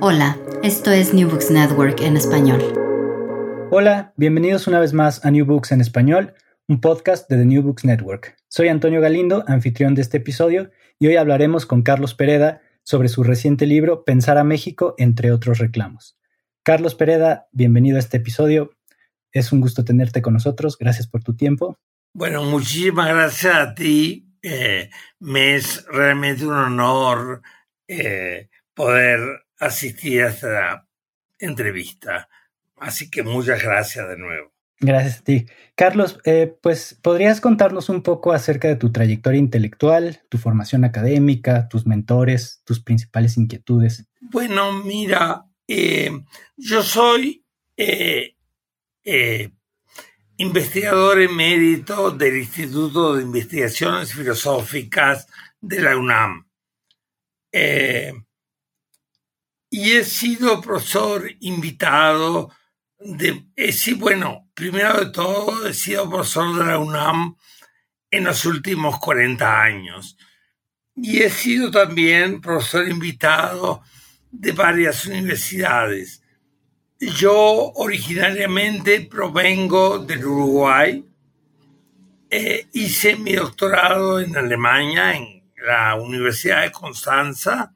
Hola, esto es New Books Network en español. Hola, bienvenidos una vez más a New Books en español, un podcast de The New Books Network. Soy Antonio Galindo, anfitrión de este episodio, y hoy hablaremos con Carlos Pereda sobre su reciente libro Pensar a México, entre otros reclamos. Carlos Pereda, bienvenido a este episodio. Es un gusto tenerte con nosotros. Gracias por tu tiempo. Bueno, muchísimas gracias a ti. Eh, me es realmente un honor eh, poder asistir a esta entrevista. Así que muchas gracias de nuevo. Gracias a ti. Carlos, eh, pues podrías contarnos un poco acerca de tu trayectoria intelectual, tu formación académica, tus mentores, tus principales inquietudes. Bueno, mira, eh, yo soy eh, investigador emérito del Instituto de Investigaciones Filosóficas de la UNAM. Y he sido profesor invitado de, sí, bueno, primero de todo he sido profesor de la UNAM en los últimos 40 años y he sido también profesor invitado de varias universidades. Yo originariamente provengo del Uruguay, eh, hice mi doctorado en Alemania, en la Universidad de Constanza,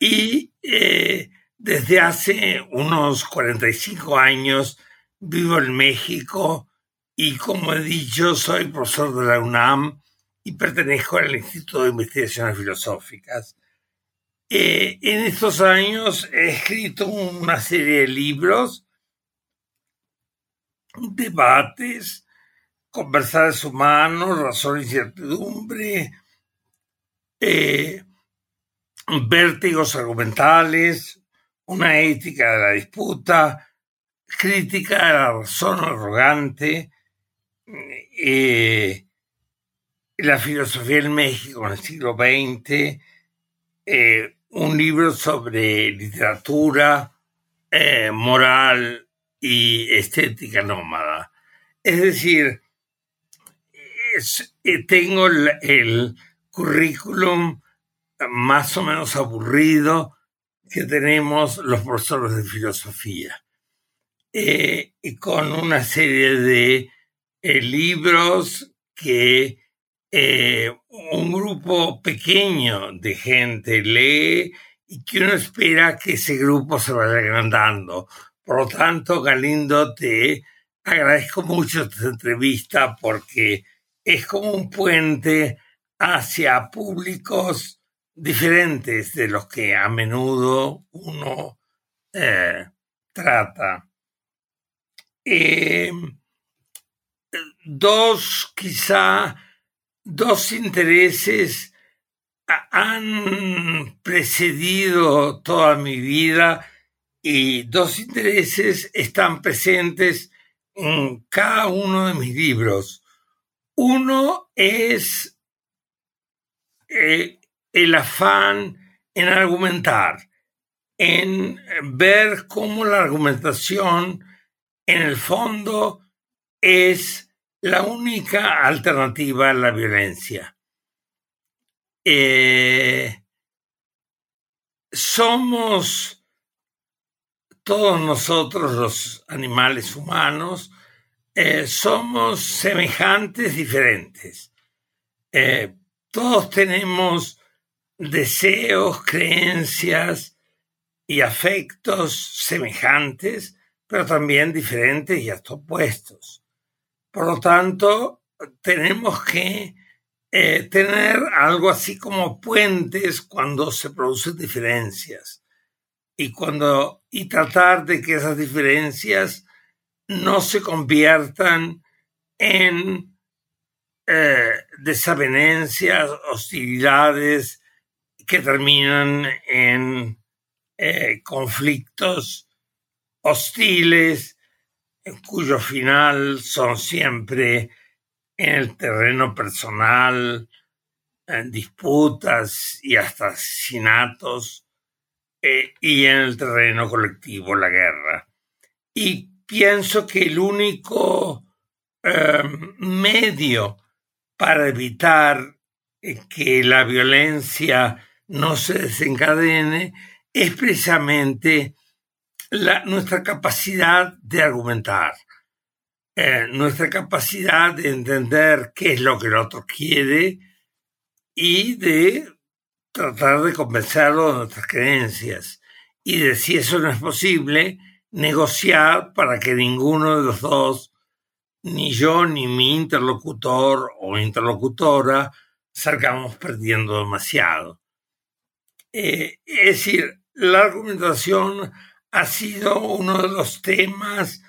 y eh, desde hace unos 45 años vivo en México y como he dicho soy profesor de la UNAM y pertenezco al Instituto de Investigaciones Filosóficas. Eh, en estos años he escrito una serie de libros, debates, conversares humanos, razón y incertidumbre, eh, vértigos argumentales, una ética de la disputa, crítica de la razón arrogante, eh, la filosofía en México en el siglo XX, eh, un libro sobre literatura, eh, moral y estética nómada. Es decir, tengo el currículum más o menos aburrido que tenemos los profesores de filosofía, eh, y con una serie de eh, libros que eh, un grupo pequeño de gente lee y que uno espera que ese grupo se vaya agrandando. Por lo tanto, Galindo, te agradezco mucho esta entrevista porque es como un puente hacia públicos diferentes de los que a menudo uno eh, trata. Em, dos, quizá, dos intereses han precedido toda mi vida y dos intereses están presentes en cada uno de mis libros. Uno es eh, el afán en argumentar, en ver cómo la argumentación en el fondo es la única alternativa a la violencia. Eh, somos todos nosotros los animales humanos, eh, somos semejantes, diferentes. Eh, todos tenemos deseos, creencias y afectos semejantes, pero también diferentes y hasta opuestos. Por lo tanto, tenemos que eh, tener algo así como puentes cuando se producen diferencias y cuando y tratar de que esas diferencias no se conviertan en eh, desavenencias, hostilidades que terminan en eh, conflictos hostiles, en cuyo final son siempre en el terreno personal, en disputas y hasta asesinatos, eh, y en el terreno colectivo, la guerra. Y pienso que el único eh, medio para evitar que la violencia no se desencadene es precisamente nuestra capacidad de argumentar. Eh, nuestra capacidad de entender qué es lo que el otro quiere y de tratar de convencerlo de nuestras creencias. Y de si eso no es posible, negociar para que ninguno de los dos, ni yo ni mi interlocutor o interlocutora, salgamos perdiendo demasiado. Eh, es decir, la argumentación ha sido uno de los temas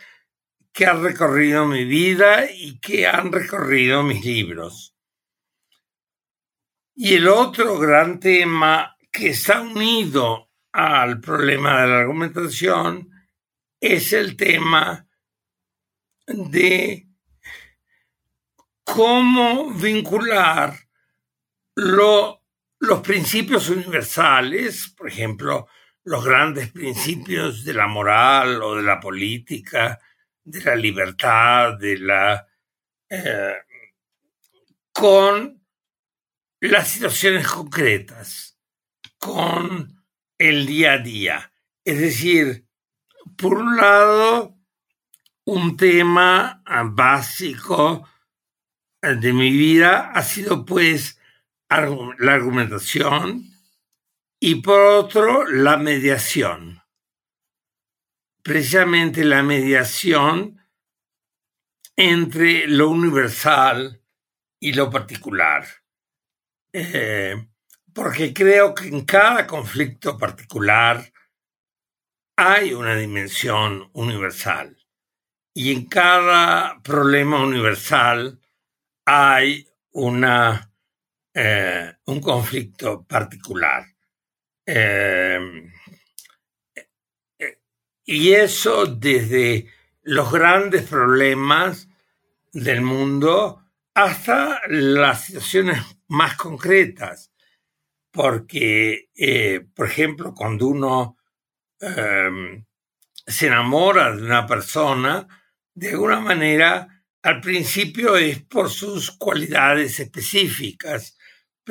que ha recorrido mi vida y que han recorrido mis libros. Y el otro gran tema que está unido al problema de la argumentación es el tema de cómo vincular los principios universales, por ejemplo, los grandes principios de la moral o de la política, de la libertad, de la... Eh, con las situaciones concretas, con el día a día. Es decir, por un lado, un tema básico de mi vida ha sido pues la argumentación y por otro la mediación precisamente la mediación entre lo universal y lo particular. Eh, porque creo que en cada conflicto particular hay una dimensión universal y en cada problema universal hay una, eh, un conflicto particular. Eh, y eso desde los grandes problemas del mundo hasta las situaciones más concretas. Porque, eh, por ejemplo, cuando uno em, se enamora de una persona, de alguna manera, al principio es por sus cualidades específicas,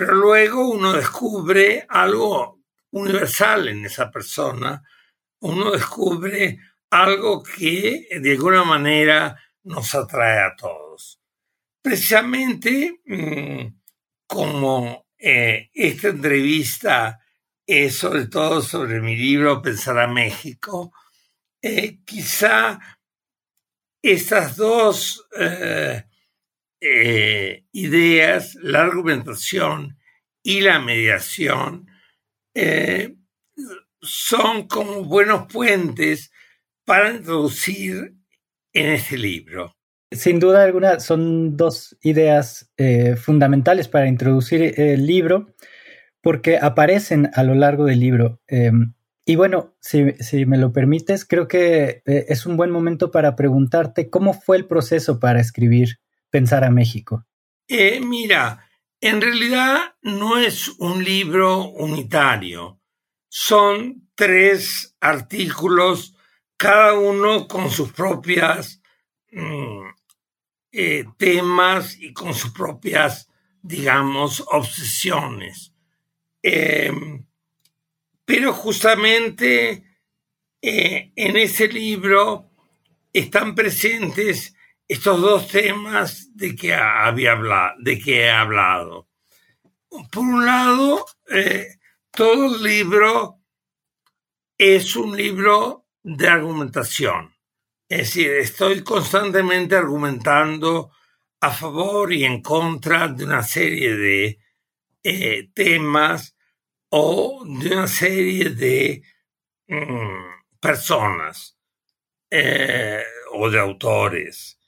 pero luego uno descubre algo universal en esa persona uno descubre algo que de alguna manera nos atrae a todos. Precisamente mm, como eh, esta entrevista es sobre todo sobre mi libro Pensar a México, eh, quizá estas dos eh, ideas, la argumentación y la mediación, son como buenos puentes para introducir en este libro. Sin duda alguna, son dos ideas eh, fundamentales para introducir el libro, porque aparecen a lo largo del libro. Em, y bueno, si, me lo permites, creo que eh, es un buen momento para preguntarte cómo fue el proceso para escribir Pensar a México. Eh, mira, en realidad no es un libro unitario son tres artículos, cada uno con sus propias mm, eh, temas y con sus propias, digamos, obsesiones. Em, pero justamente eh, en ese libro están presentes estos dos temas de que, había de que he hablado. por un lado, eh, todo el libro es un libro de argumentación. Es decir, estoy constantemente argumentando a favor y en contra de una serie de eh, temas o de una serie de mm, personas eh, o de autores.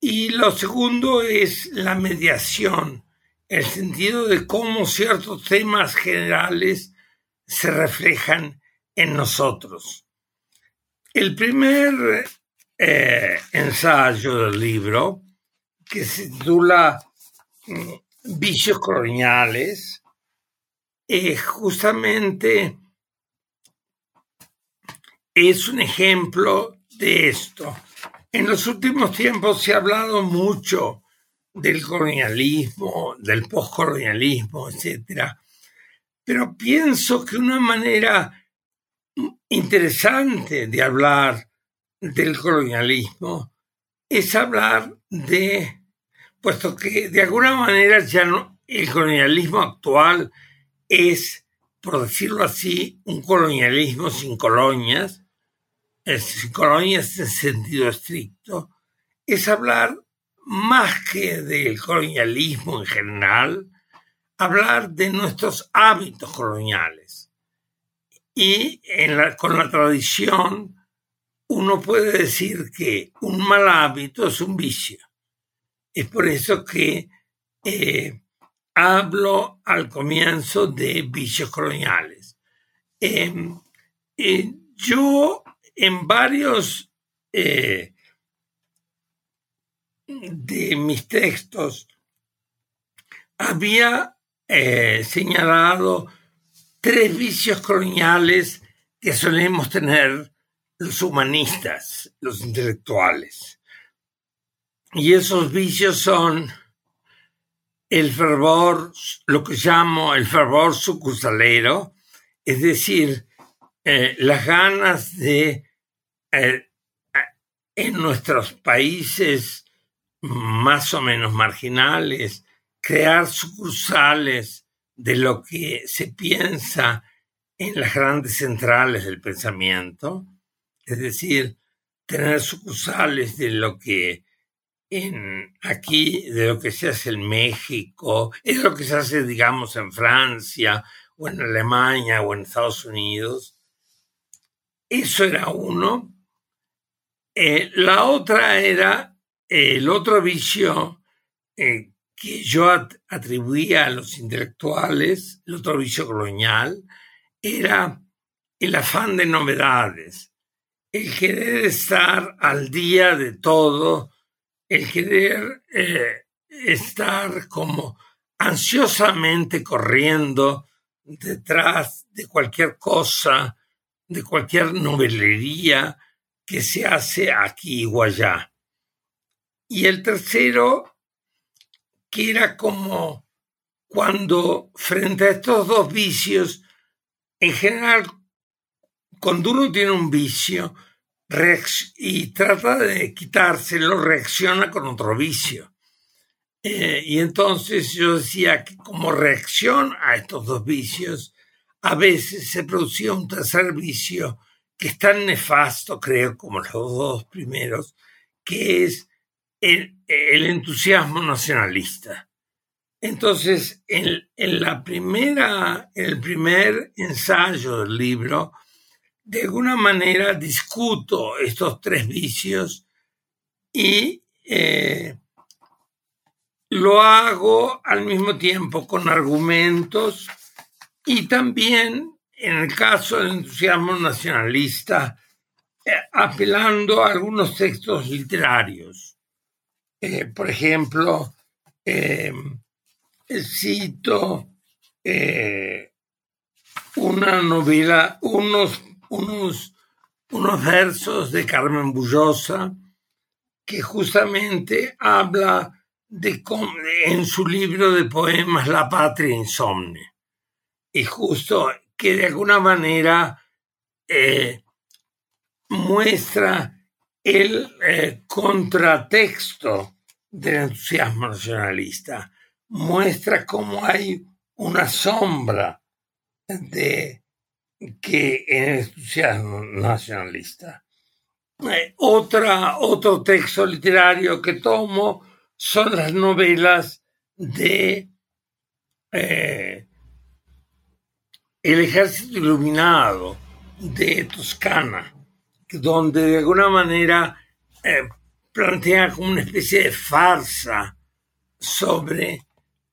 Y lo segundo es la mediación, el sentido de cómo ciertos temas generales se reflejan en nosotros. El primer eh, ensayo del libro, que se titula mm, Vicios coloniales, es justamente es un ejemplo de esto. En los últimos tiempos se ha hablado mucho del colonialismo, del postcolonialismo, etc. Pero pienso que una manera interesante de hablar del colonialismo es hablar de, puesto que de alguna manera ya no, el colonialismo actual es, por decirlo así, un colonialismo sin colonias, sin colonias en sentido estricto, es hablar más que del colonialismo en general, hablar de nuestros hábitos coloniales. Y con la tradición uno puede decir que un mal hábito es un vicio. Es por eso que eh, hablo al comienzo de vicios coloniales. Em, eh, yo en varios eh, de mis textos había señalado tres vicios coloniales que solemos tener los humanistas, los intelectuales. Y esos vicios son el fervor, lo que llamo el fervor sucursalero, es decir, eh, las ganas de, eh, en nuestros países más o menos marginales, crear sucursales de lo que se piensa en las grandes centrales del pensamiento, es decir, tener sucursales de lo que en aquí, de lo que se hace en México, es lo que se hace, digamos, en Francia o en Alemania o en Estados Unidos. Eso era uno. Eh, la otra era el otro vicio eh, que yo atribuía a los intelectuales, el otro vicio colonial, era el afán de novedades el querer estar al día de todo, el querer eh, estar como ansiosamente corriendo detrás de cualquier cosa, de cualquier novelería que se hace aquí o allá. Y el tercero, que era como cuando frente a estos dos vicios, en general, cuando uno tiene un vicio, y trata de quitárselo, reacciona con otro vicio. Eh, y entonces yo decía que como reacción a estos dos vicios, a veces se producía un tercer vicio que es tan nefasto, creo, como los dos primeros, que es el, entusiasmo nacionalista. Entonces, en, en, la primera, el primer ensayo del libro, de alguna manera discuto estos tres vicios y eh, lo hago al mismo tiempo con argumentos y también, en el caso del entusiasmo nacionalista, eh, apelando a algunos textos literarios. Eh, por ejemplo, cito una novela, unos unos, unos versos de Carmen Bullosa que justamente habla de en su libro de poemas La patria insomne. Y justo que de alguna manera eh, muestra el eh, contratexto del entusiasmo nacionalista, muestra cómo hay una sombra de que en el entusiasmo nacionalista. Eh, otra, otro texto literario que tomo son las novelas de El ejército iluminado de Toscana, donde de alguna manera eh, plantea como una especie de farsa sobre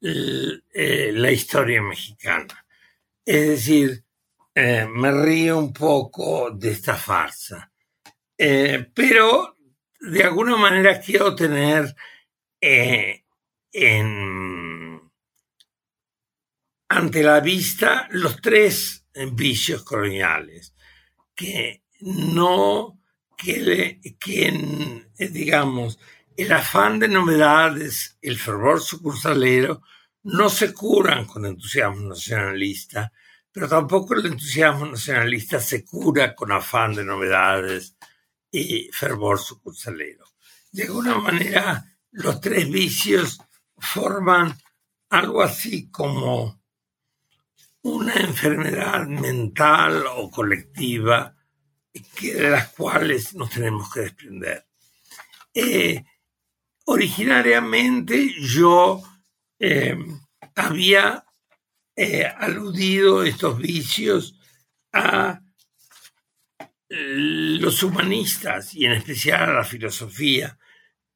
la historia mexicana. Es decir, me río un poco de esta farsa eh, pero de alguna manera quiero tener eh, ante la vista los tres vicios coloniales que no que, que digamos el afán de novedades el fervor sucursalero no se curan con entusiasmo nacionalista pero tampoco el entusiasmo nacionalista se cura con afán de novedades y fervor sucursalero. De alguna manera, los tres vicios forman algo así como una enfermedad mental o colectiva de las cuales nos tenemos que desprender. Eh, originariamente yo eh, había eh, aludido estos vicios a los humanistas y en especial a la filosofía,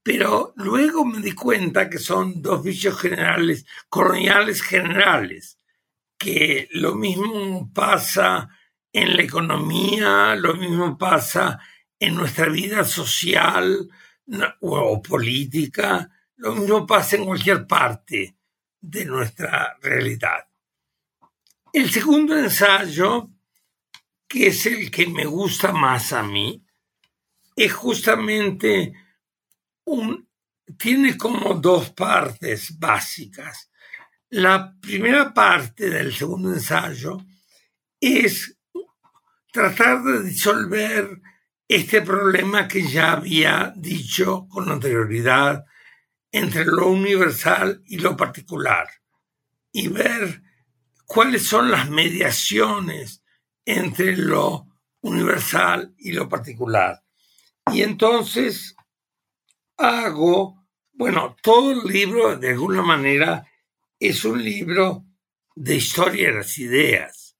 pero luego me di cuenta que son dos vicios generales, coloniales generales, que lo mismo pasa en la economía, lo mismo pasa en nuestra vida social o política, lo mismo pasa en cualquier parte de nuestra realidad. El segundo ensayo que es el que me gusta más a mí, es justamente un, tiene como dos partes básicas. La primera parte del segundo ensayo es tratar de disolver este problema que ya había dicho con anterioridad entre lo universal y lo particular y ver cuáles son las mediaciones entre lo universal y lo particular. Y entonces hago, bueno, todo el libro de alguna manera es un libro de historia de las ideas,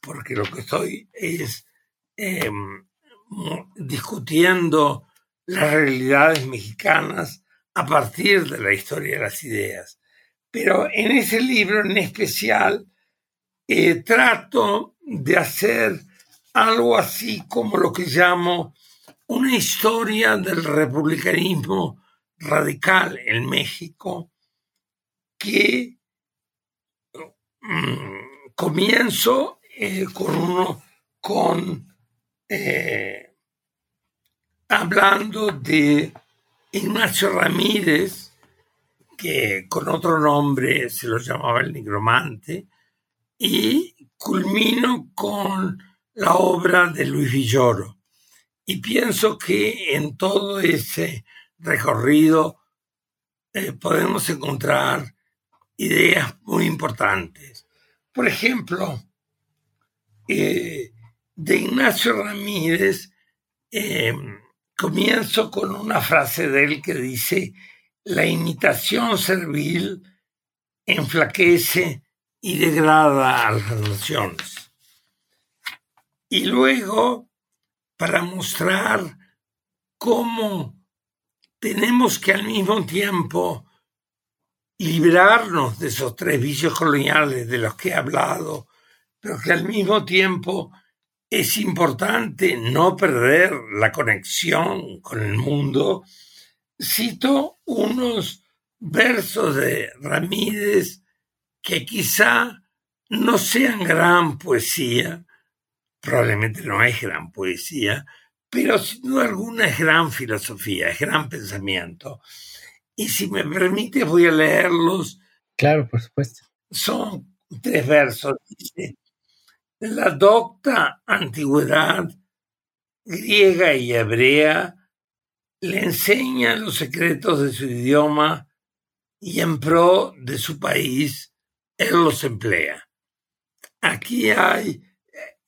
porque lo que estoy es em, discutiendo las realidades mexicanas a partir de la historia de las ideas. Pero en ese libro en especial eh, trato de hacer algo así como lo que llamo una historia del republicanismo radical en México que mm, comienzo eh, con eh, hablando de Ignacio Ramírez que con otro nombre se lo llamaba el nigromante y culmino con la obra de Luis Villoro. Y pienso que en todo ese recorrido eh, podemos encontrar ideas muy importantes. Por ejemplo, eh, de Ignacio Ramírez, eh, comienzo con una frase de él que dice, la imitación servil enflaquece y degrada a las naciones. Y luego, para mostrar cómo tenemos que al mismo tiempo librarnos de esos tres vicios coloniales de los que he hablado, pero que al mismo tiempo es importante no perder la conexión con el mundo, cito unos versos de Ramírez que quizá no sean gran poesía, probablemente no es gran poesía, pero sin duda alguna es gran filosofía, es gran pensamiento. Y si me permite, voy a leerlos. Claro, por supuesto. Son tres versos. Dice, la docta antigüedad griega y hebrea le enseña los secretos de su idioma y en pro de su país él los emplea. Aquí hay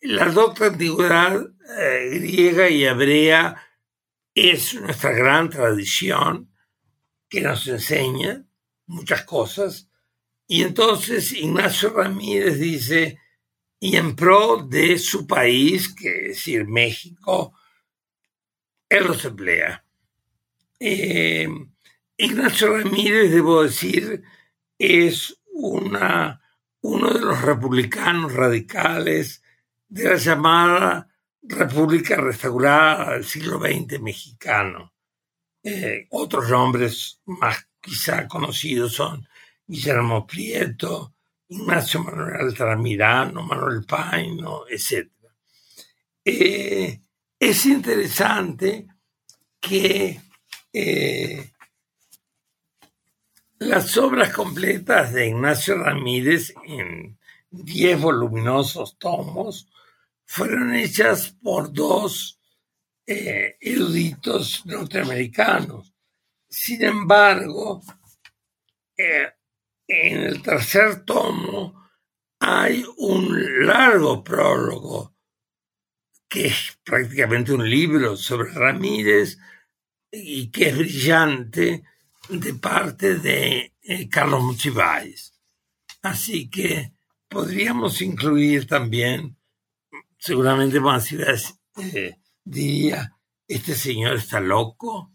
la docta antigüedad eh, griega y hebrea es nuestra gran tradición que nos enseña muchas cosas. Y entonces Ignacio Ramírez dice, y en pro de su país, que es decir, México, él los emplea. Eh, Ignacio Ramírez, debo decir, es una, uno de los republicanos radicales de la llamada República Restaurada del siglo XX mexicano. Eh, otros nombres más quizá conocidos son Guillermo Prieto, Ignacio Manuel Altamirano, Manuel Paino, etc. Eh, es interesante que eh, las obras completas de Ignacio Ramírez en diez voluminosos tomos fueron hechas por dos eh, eruditos norteamericanos. Sin embargo, eh, en el tercer tomo hay un largo prólogo que es prácticamente un libro sobre Ramírez y que es brillante de parte de eh, Carlos Monsiváis. Así que podríamos incluir también seguramente Monsiváis eh, diría, este señor está loco,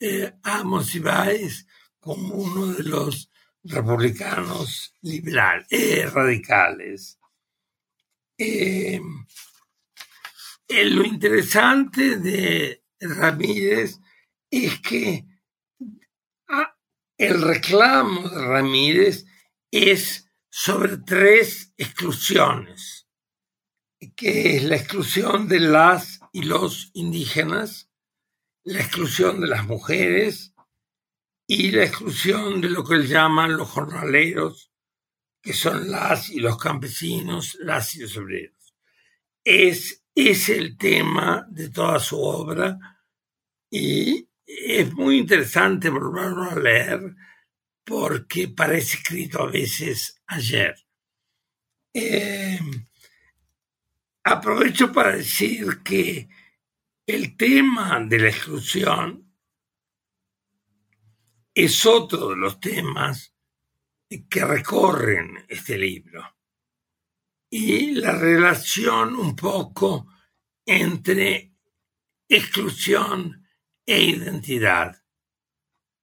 eh, a Monsiváis como uno de los republicanos liberales, eh, radicales. Eh, lo interesante de Ramírez es que ah, el reclamo de Ramírez es sobre tres exclusiones que es la exclusión de las y los indígenas, la exclusión de las mujeres y la exclusión de lo que llaman los jornaleros, que son las y los campesinos, las y los obreros. Es, es el tema de toda su obra y es muy interesante volverlo a leer porque parece escrito a veces ayer. Eh, Aprovecho para decir que el tema de la exclusión es otro de los temas que recorren este libro. Y la relación un poco entre exclusión e identidad.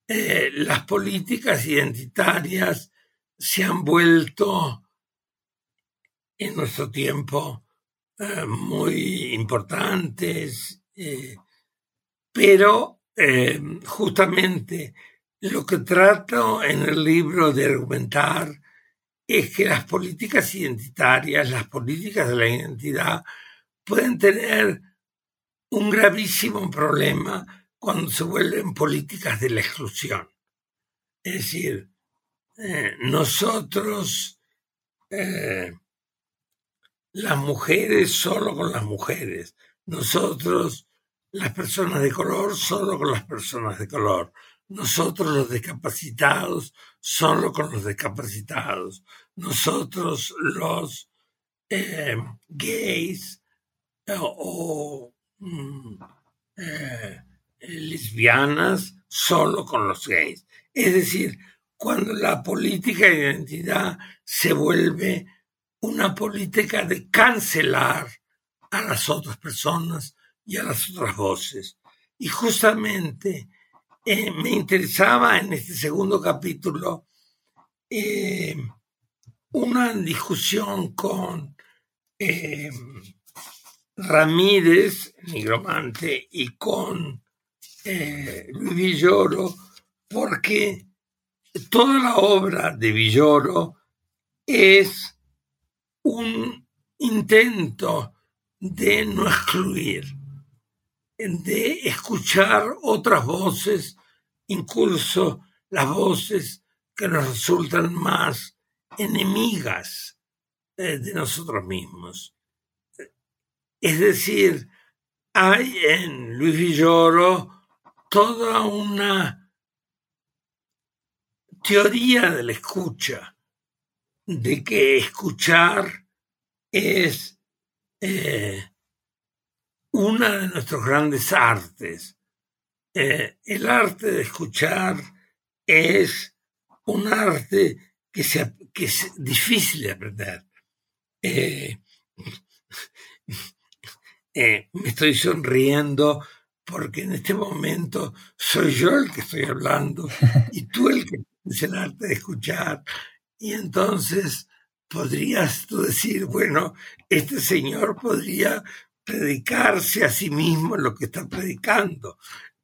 Eh, las políticas identitarias se han vuelto en nuestro tiempo eh, muy importantes, eh, pero eh, justamente lo que trato en el libro de argumentar es que las políticas identitarias, las políticas de la identidad, pueden tener un gravísimo problema cuando se vuelven políticas de la exclusión. Es decir, nosotros las mujeres solo con las mujeres, nosotros las personas de color solo con las personas de color, nosotros los discapacitados solo con los discapacitados, nosotros los eh, gays eh, o mm, eh, lesbianas solo con los gays. Es decir, cuando la política de identidad se vuelve una política de cancelar a las otras personas y a las otras voces. Y justamente eh, me interesaba en este segundo capítulo eh, una discusión con eh, Ramírez, nigromante, y con Luis Villoro, porque toda la obra de Villoro es un intento de no excluir, de escuchar otras voces, incluso las voces que nos resultan más enemigas eh, de nosotros mismos. Es decir, hay en Luis Villoro toda una teoría de la escucha de que escuchar es eh, una de nuestros grandes artes. Eh, el arte de escuchar es un arte que, que es difícil de aprender. Eh, me estoy sonriendo porque en este momento soy yo el que estoy hablando y tú el que es el arte de escuchar. Y entonces podrías tú decir, bueno, este señor podría predicarse a sí mismo lo que está predicando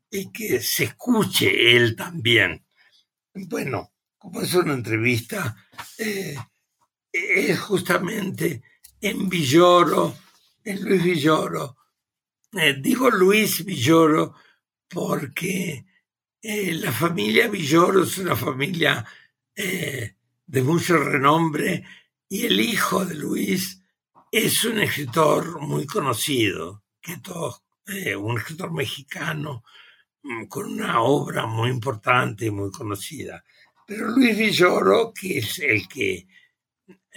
y que se escuche él también. Bueno, como es una entrevista, eh, es justamente en Villoro, en Luis Villoro. Eh, digo Luis Villoro porque eh, la familia Villoro es una familia de mucho renombre y el hijo de Luis es un escritor muy conocido, que todo, eh, un escritor mexicano mm, con una obra muy importante y muy conocida. Pero Luis Villoro, que es el que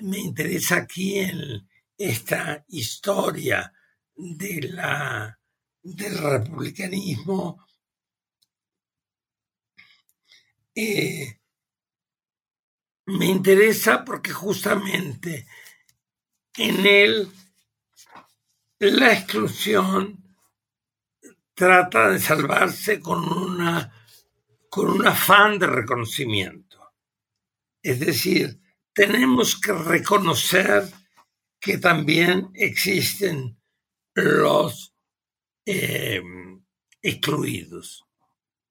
me interesa aquí en esta historia de la, del republicanismo, eh, me interesa porque justamente en él la exclusión trata de salvarse con una con un afán de reconocimiento. Es decir, tenemos que reconocer que también existen los eh, excluidos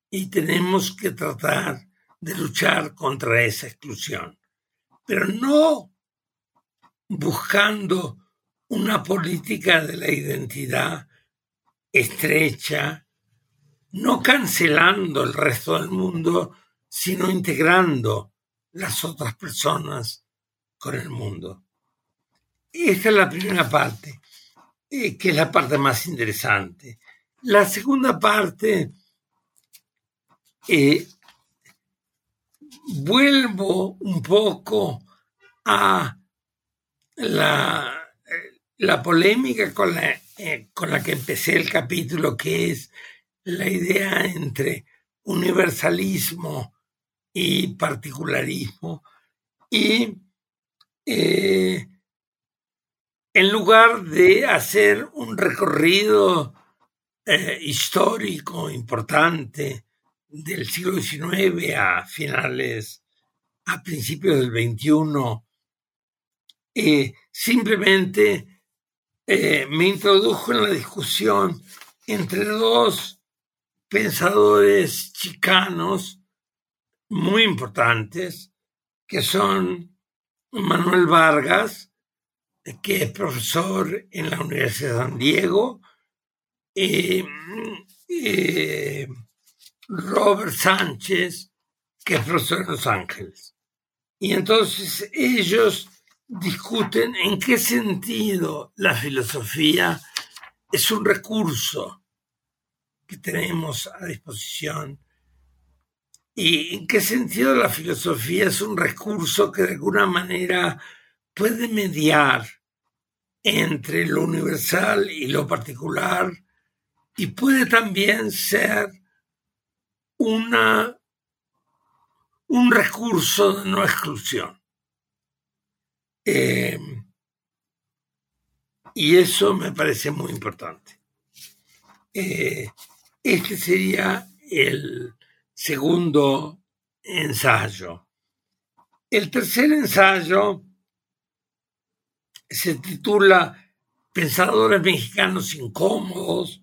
y tenemos que tratar de luchar contra esa exclusión, pero no buscando una política de la identidad estrecha, no cancelando el resto del mundo, sino integrando las otras personas con el mundo. Esta es la primera parte, eh, que es la parte más interesante. La segunda parte eh, vuelvo un poco a la, la polémica con la, eh, con la que empecé el capítulo, que es la idea entre universalismo y particularismo. Y eh, en lugar de hacer un recorrido eh, histórico importante del siglo XIX a finales, a principios del XXI, eh, simplemente eh, me introdujo en la discusión entre dos pensadores chicanos muy importantes, que son Manuel Vargas, que es profesor en la Universidad de San Diego, y eh, Robert Sánchez, que es profesor en Los Ángeles. Y entonces ellos discuten en qué sentido la filosofía es un recurso que tenemos a disposición y en qué sentido la filosofía es un recurso que de alguna manera puede mediar entre lo universal y lo particular y puede también ser una, un recurso de no exclusión. Eh, y eso me parece muy importante. Eh, este sería el segundo ensayo. El tercer ensayo se titula Pensadores mexicanos incómodos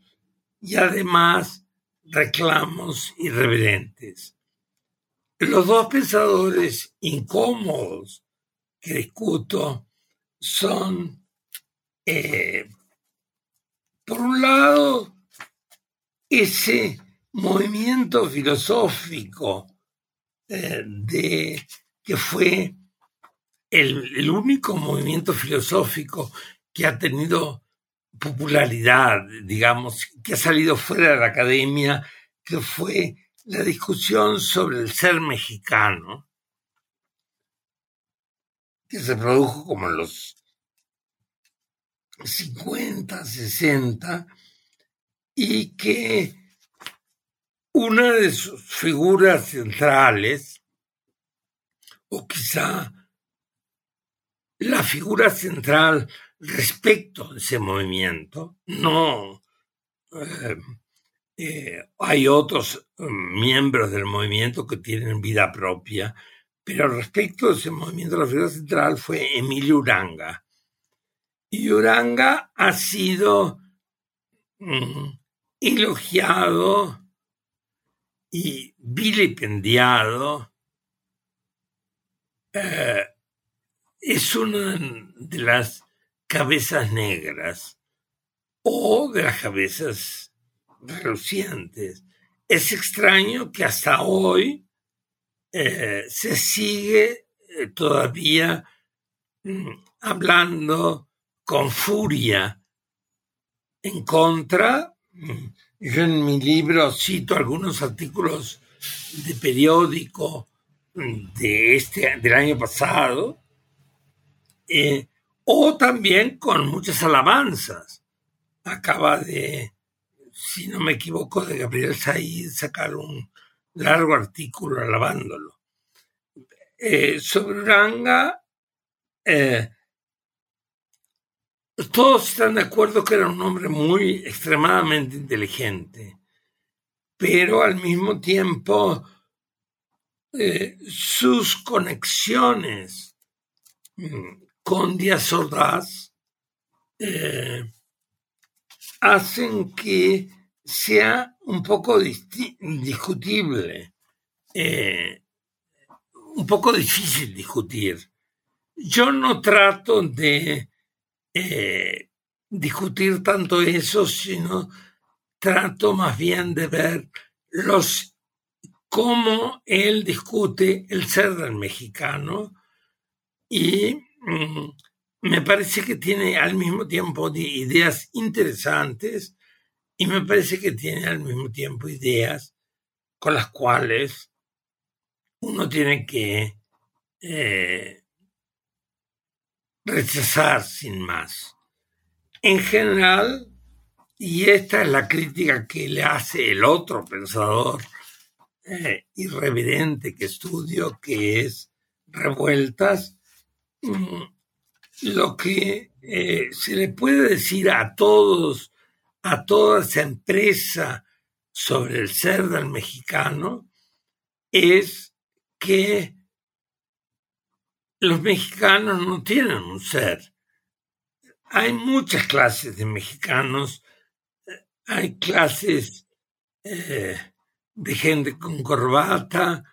y además reclamos irreverentes. Los dos pensadores incómodos que discuto son, eh, por un lado, ese movimiento filosófico eh, de, que fue el, el, único movimiento filosófico que ha tenido popularidad, digamos, que ha salido fuera de la academia, que fue la discusión sobre el ser mexicano, que se produjo como en los 50, 60, y que una de sus figuras centrales, o quizá la figura central respecto de ese movimiento, no eh, eh, hay otros eh, miembros del movimiento que tienen vida propia, pero respecto de ese movimiento, la figura central fue Emilio Uranga. Y Uranga ha sido mm, elogiado y vilipendiado. Eh, es una de las cabezas negras o de las cabezas relucientes. Es extraño que hasta hoy eh, se sigue eh, todavía mm, hablando con furia en contra. Mm, yo en mi libro cito algunos artículos de periódico mm, de este, del año pasado, eh, o también con muchas alabanzas. Acaba de, si no me equivoco, de Gabriel Said sacar un largo artículo alabándolo. Eh, sobre Uranga, eh, todos están de acuerdo que era un hombre muy extremadamente inteligente, pero al mismo tiempo eh, sus conexiones mm, con Díaz Ordaz hacen que sea un poco discutible, eh, un poco difícil discutir. Yo no trato de eh, discutir tanto eso, sino trato más bien de ver los cómo él discute el ser del mexicano y me parece que tiene al mismo tiempo ideas interesantes y me parece que tiene al mismo tiempo ideas con las cuales uno tiene que eh, rechazar sin más. En general, y esta es la crítica que le hace el otro pensador eh, irreverente que estudio, que es Revueltas, mm, lo que eh, se le puede decir a todos a toda esa empresa sobre el ser del mexicano es que los mexicanos no tienen un ser. Hay muchas clases de mexicanos, hay clases eh, de gente con corbata,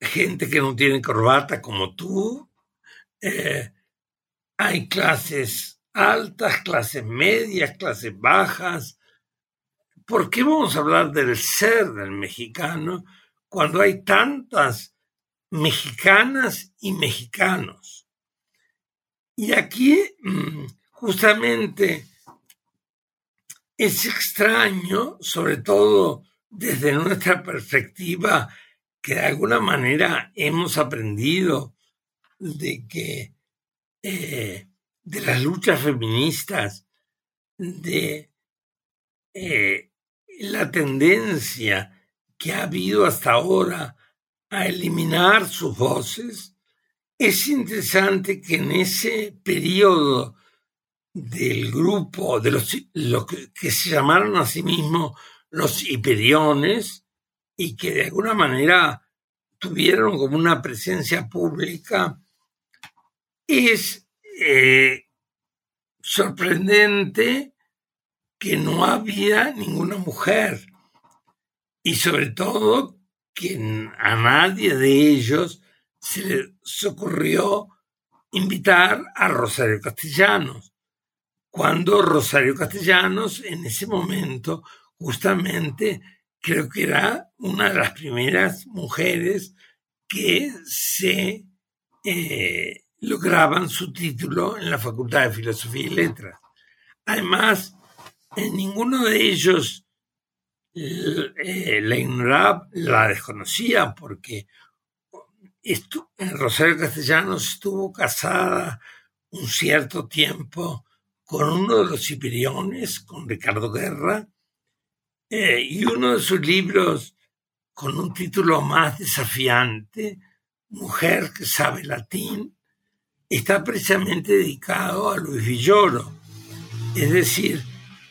gente que no tiene corbata como tú, eh, hay clases altas, clases medias, clases bajas. ¿Por qué vamos a hablar del ser del mexicano cuando hay tantas mexicanas y mexicanos? Y aquí mm, justamente es extraño, sobre todo desde nuestra perspectiva, que de alguna manera hemos aprendido de que eh, de las luchas feministas, de eh, la tendencia que ha habido hasta ahora a eliminar sus voces, es interesante que en ese periodo del grupo de los que, se llamaron a sí mismos los hiperiones y que de alguna manera tuvieron como una presencia pública, es eh, sorprendente que no había ninguna mujer. Y sobre todo que a nadie de ellos se les ocurrió invitar a Rosario Castellanos, cuando Rosario Castellanos en ese momento justamente creo que era una de las primeras mujeres que se eh, lograban su título en la Facultad de Filosofía y Letras. Además, en ninguno de ellos eh, la ignoraba, la desconocía, porque Rosario Castellanos estuvo casada un cierto tiempo con uno de los cipiriones, con Ricardo Guerra, eh, y uno de sus libros con un título más desafiante, Mujer que sabe latín, está precisamente dedicado a Luis Villoro. Es decir,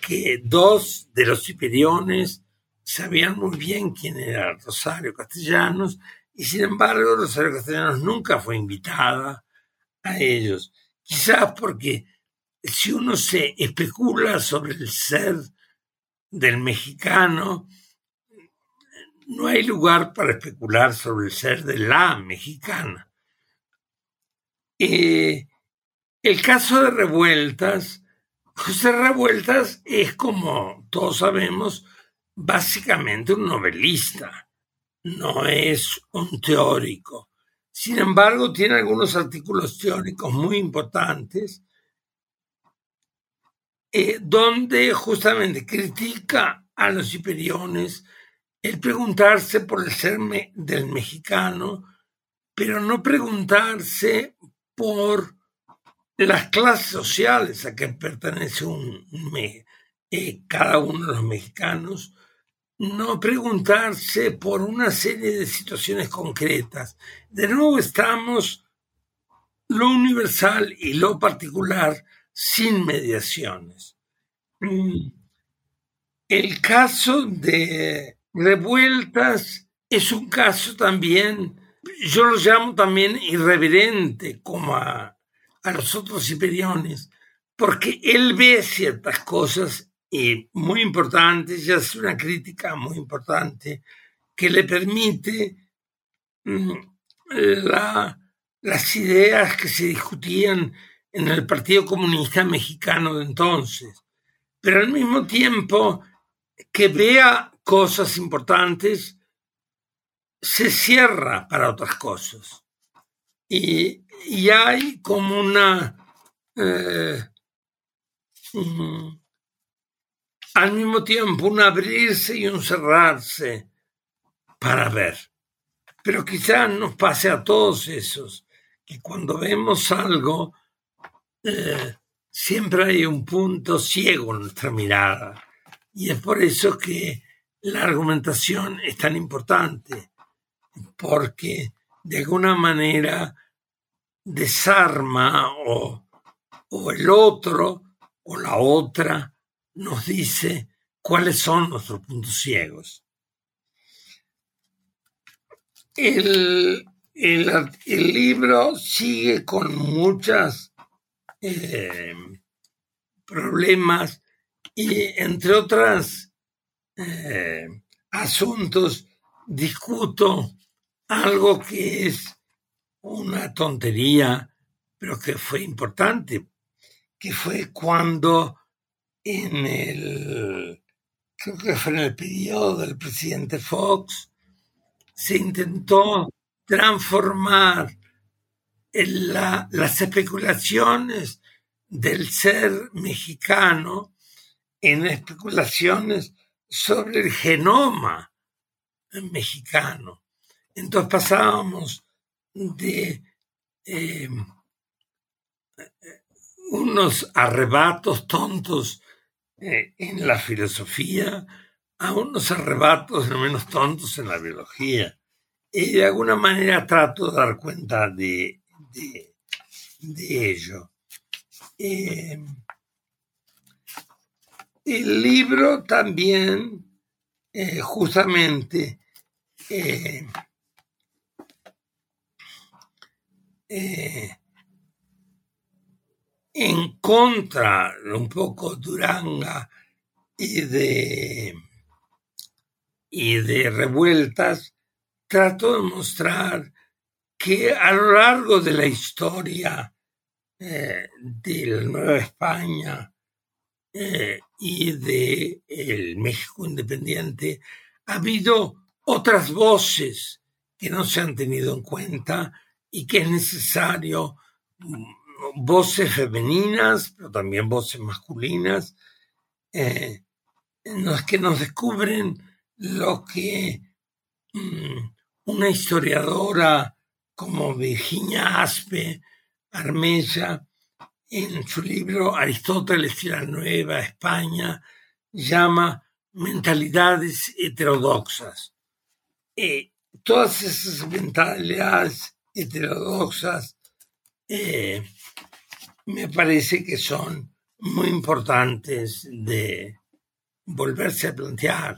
que dos de los cipiriones sabían muy bien quién era Rosario Castellanos y sin embargo Rosario Castellanos nunca fue invitada a ellos. Quizás porque si uno se especula sobre el ser del mexicano, no hay lugar para especular sobre el ser de la mexicana. Eh, el caso de Revueltas, José Revueltas es como todos sabemos, básicamente un novelista, no es un teórico. Sin embargo, tiene algunos artículos teóricos muy importantes eh, donde justamente critica a los hiperiones el preguntarse por el ser del mexicano, pero no preguntarse por las clases sociales a que pertenece un, eh, cada uno de los mexicanos, no preguntarse por una serie de situaciones concretas. De nuevo estamos lo universal y lo particular sin mediaciones. Mm. El caso de revueltas es un caso también, yo lo llamo también irreverente como a, a los otros hiperiones, porque él ve ciertas cosas y muy importante, ya es una crítica muy importante que le permite mm, las ideas que se discutían en el Partido Comunista Mexicano de entonces, pero al mismo tiempo que vea cosas importantes, se cierra para otras cosas. Y, hay como una... Eh, mm, al mismo tiempo un abrirse y un cerrarse para ver. Pero quizás nos pase a todos esos, que cuando vemos algo, eh, siempre hay un punto ciego en nuestra mirada. Y es por eso que la argumentación es tan importante, porque de alguna manera desarma o, o el otro o la otra nos dice cuáles son nuestros puntos ciegos. El, libro sigue con muchos eh, problemas y entre otros eh, asuntos discuto algo que es una tontería, pero que fue importante, que fue cuando en el, creo que fue en el periodo del presidente Fox, se intentó transformar las especulaciones del ser mexicano en especulaciones sobre el genoma mexicano. Entonces pasábamos de eh, unos arrebatos tontos eh, en la filosofía a unos arrebatos no menos tontos en la biología. Y de alguna manera trato de dar cuenta de, de, ello. Eh, el libro también, eh, justamente, en contra un poco Duranga y de, y de revueltas, trato de mostrar que a lo largo de la historia eh, de la Nueva España eh, y de el México independiente ha habido otras voces que no se han tenido en cuenta y que es necesario mm, voces femeninas, pero también voces masculinas, eh, que nos descubren lo que mm, una historiadora como Virginia Aspe, Armella, en su libro Aristóteles y la Nueva España, llama mentalidades heterodoxas. Eh, todas esas mentalidades heterodoxas eh, me parece que son muy importantes de volverse a plantear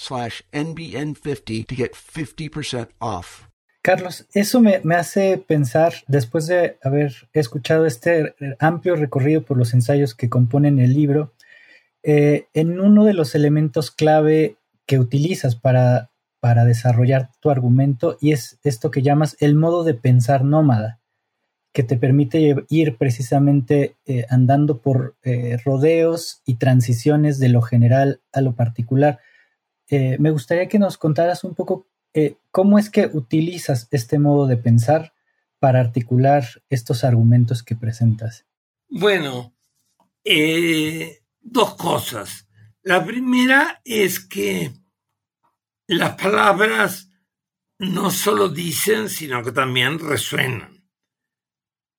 slash NBN50 to get 50% off. Carlos, eso me, me, hace pensar, después de haber escuchado este amplio recorrido por los ensayos que componen el libro, eh, en uno de los elementos clave que utilizas para, para desarrollar tu argumento y es esto que llamas el modo de pensar nómada, que te permite ir precisamente eh, andando por eh, rodeos y transiciones de lo general a lo particular. Eh, me gustaría que nos contaras un poco eh, cómo es que utilizas este modo de pensar para articular estos argumentos que presentas. Bueno, eh, dos cosas. La primera es que las palabras no solo dicen, sino que también resuenan.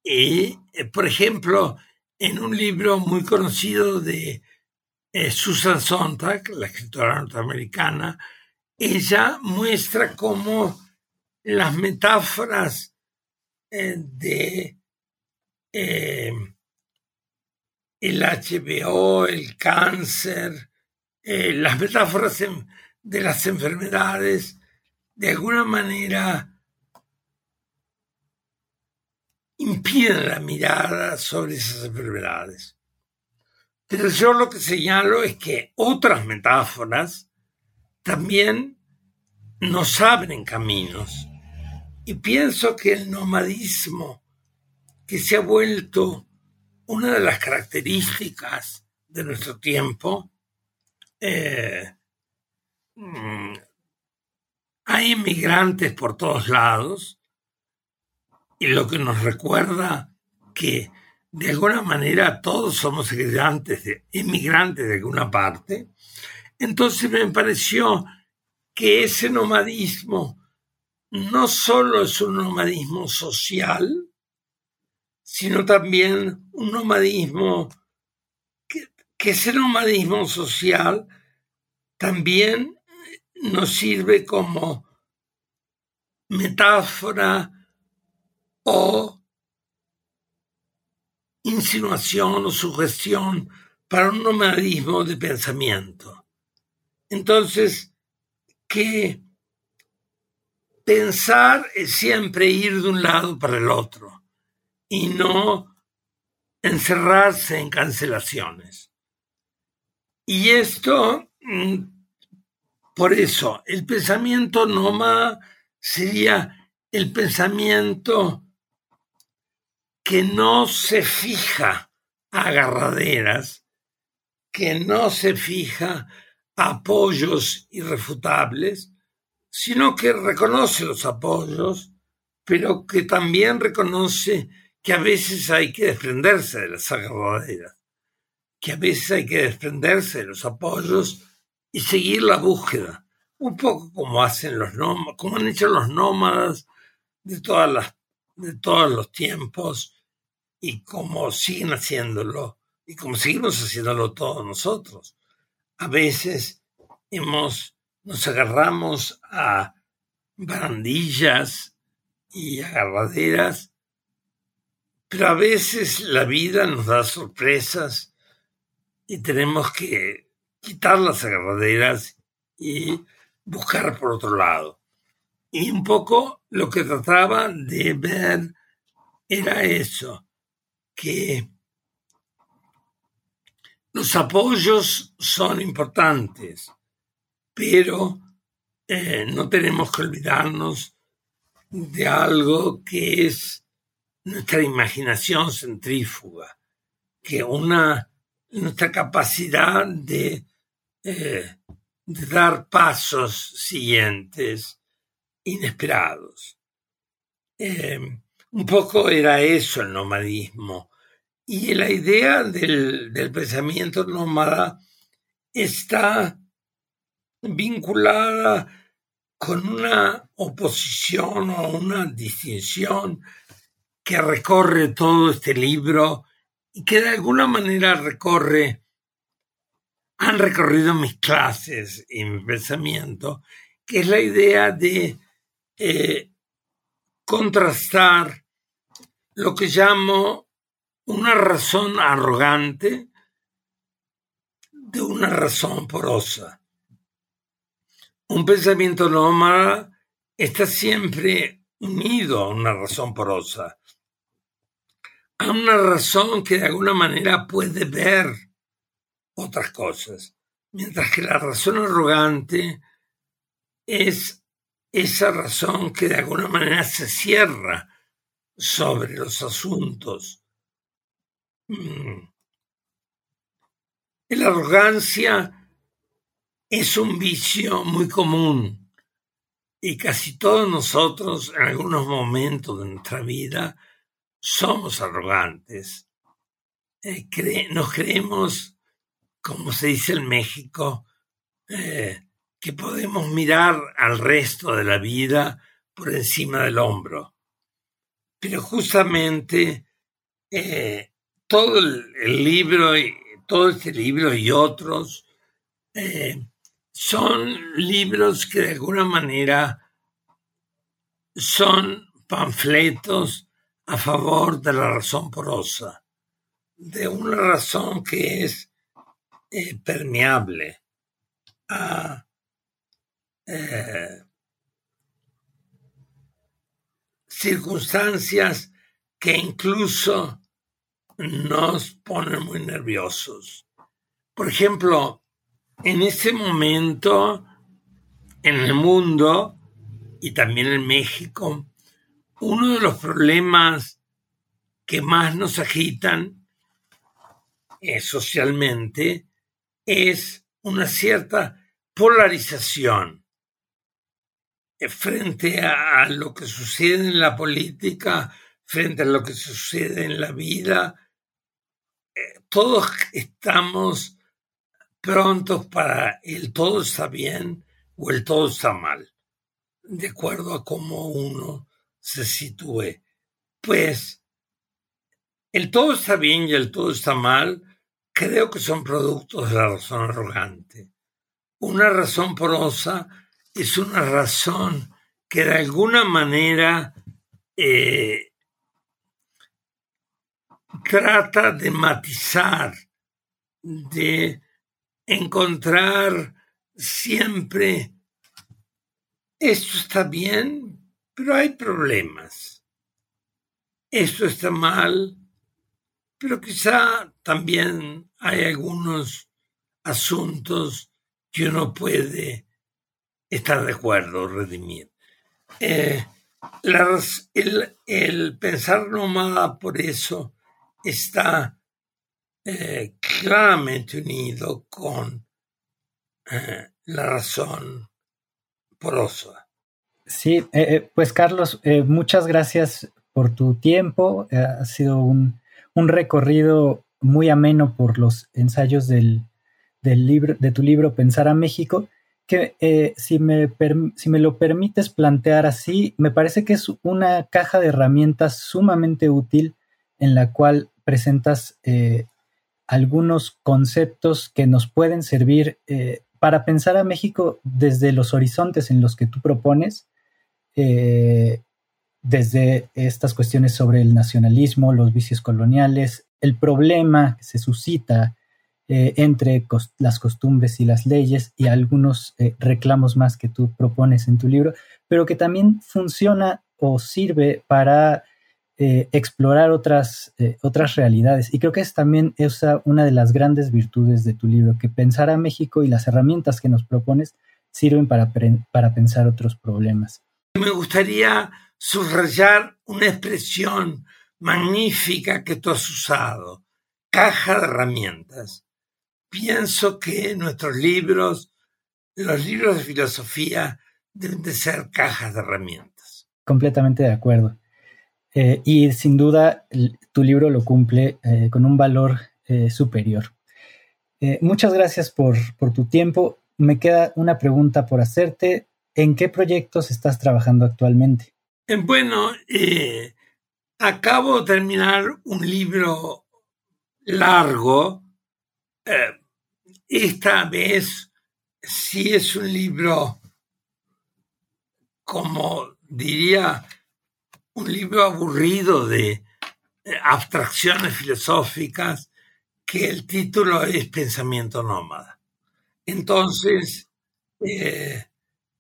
Y, por ejemplo, en un libro muy conocido de eh, Susan Sontag, la escritora norteamericana, ella muestra cómo las metáforas eh, de eh, el HBO, el cáncer, las metáforas de las enfermedades, de alguna manera impiden la mirada sobre esas enfermedades. Pero yo lo que señalo es que otras metáforas también nos abren caminos. Y pienso que el nomadismo, que se ha vuelto una de las características de nuestro tiempo, eh, mm, hay inmigrantes por todos lados, y lo que nos recuerda que de alguna manera todos somos inmigrantes de, inmigrantes de alguna parte. Entonces me pareció que ese nomadismo no solo es un nomadismo social, sino también un nomadismo, que, que ese nomadismo social también nos sirve como metáfora o insinuación o sugestión para un nomadismo de pensamiento. Entonces, que pensar es siempre ir de un lado para el otro y no encerrarse en cancelaciones. Y esto, mm, por eso, el pensamiento nómada sería el pensamiento que no se fija a agarraderas, que no se fija a apoyos irrefutables, sino que reconoce los apoyos, pero que también reconoce que a veces hay que desprenderse de las agarraderas, que a veces hay que desprenderse de los apoyos y seguir la búsqueda, un poco como hacen los como han hecho los nómadas de todas las de todos los tiempos y como siguen haciéndolo y como seguimos haciéndolo todos nosotros. A veces hemos, nos agarramos a barandillas y agarraderas pero a veces la vida nos da sorpresas y tenemos que quitar las agarraderas y buscar por otro lado. Y un poco lo que trataba de ver era eso, que los apoyos son importantes, pero eh, no tenemos que olvidarnos de algo que es nuestra imaginación centrífuga, que una nuestra capacidad de, eh, de dar pasos siguientes inesperados. Eh, un poco era eso el nomadismo. Y la idea del, del pensamiento nómada está vinculada con una oposición o una distinción que recorre todo este libro y que de alguna manera recorre, han recorrido mis clases y mi pensamiento, que es la idea de eh, contrastar lo que llamo una razón arrogante de una razón porosa. Un pensamiento nómada está siempre unido a una razón porosa, a una razón que de alguna manera puede ver otras cosas, mientras que la razón arrogante es esa razón que de alguna manera se cierra sobre los asuntos. Mm. La arrogancia es un vicio muy común y casi todos nosotros en algunos momentos de nuestra vida somos arrogantes. Eh, nos creemos, como se dice en México, eh, que podemos mirar al resto de la vida por encima del hombro. Pero justamente eh, todo el, libro, todo este libro y otros, son libros que de alguna manera son panfletos a favor de la razón porosa, de una razón que es eh, permeable a eh, circunstancias que incluso nos ponen muy nerviosos. Por ejemplo, en ese momento, en el mundo y también en México, uno de los problemas que más nos agitan eh, socialmente es una cierta polarización frente a, lo que sucede en la política, frente a lo que sucede en la vida. Eh, todos estamos prontos para el todo está bien o el todo está mal, de acuerdo a cómo uno se sitúe. Pues el todo está bien y el todo está mal, creo que son productos de la razón arrogante. Una razón porosa es una razón que de alguna manera eh, trata de matizar, de encontrar siempre esto está bien, pero hay problemas. Esto está mal, pero quizá también hay algunos asuntos que uno puede estar de acuerdo, redimir. Eh, el, pensar nómada por eso está eh, claramente unido con eh, la razón porosa. Sí, pues Carlos, muchas gracias por tu tiempo. ha sido un, recorrido muy ameno por los ensayos del, libro, de tu libro Pensar a México, que si, me si me lo permites plantear así, me parece que es una caja de herramientas sumamente útil en la cual presentas algunos conceptos que nos pueden servir para pensar a México desde los horizontes en los que tú propones eh, desde estas cuestiones sobre el nacionalismo, los vicios coloniales, el problema que se suscita eh, entre las costumbres y las leyes y algunos eh, reclamos más que tú propones en tu libro, pero que también funciona o sirve para eh, explorar otras, otras realidades. Y creo que es también esa una de las grandes virtudes de tu libro, que pensar a México y las herramientas que nos propones sirven para, para pensar otros problemas. Me gustaría subrayar una expresión magnífica que tú has usado, caja de herramientas. Pienso que nuestros libros, los libros de filosofía, deben de ser cajas de herramientas. Completamente de acuerdo. Eh, y sin duda tu libro lo cumple eh, con un valor eh, superior. muchas gracias por, por tu tiempo. Me queda una pregunta por hacerte. ¿En qué proyectos estás trabajando actualmente? Bueno, eh, acabo de terminar un libro largo. Eh, esta vez sí es un libro, como diría, un libro aburrido de abstracciones filosóficas, que el título es Pensamiento Nómada. Entonces, que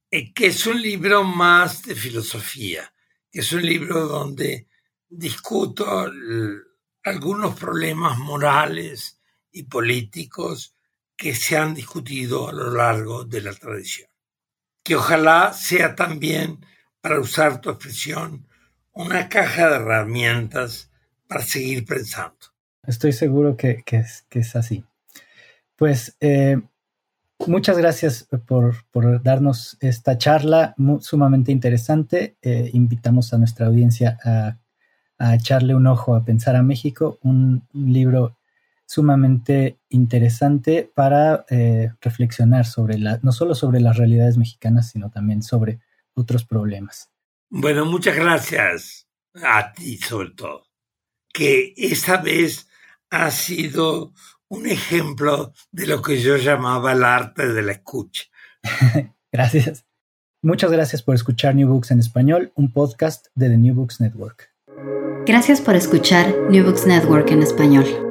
es un libro más de filosofía es un libro donde discuto algunos problemas morales y políticos que se han discutido a lo largo de la tradición. Que ojalá sea también, para usar tu expresión, una caja de herramientas para seguir pensando. Estoy seguro que, es, así. Pues eh, Muchas gracias por, darnos esta charla sumamente interesante. Eh, invitamos a nuestra audiencia a, echarle un ojo a Pensar a México, un, libro sumamente interesante para eh, reflexionar sobre la, no solo sobre las realidades mexicanas, sino también sobre otros problemas. Bueno, muchas gracias a ti sobre todo, que esta vez ha sido un ejemplo de lo que yo llamaba el arte de la escucha. gracias. Muchas gracias por escuchar New Books en español, un podcast de The New Books Network. Gracias por escuchar New Books Network en español.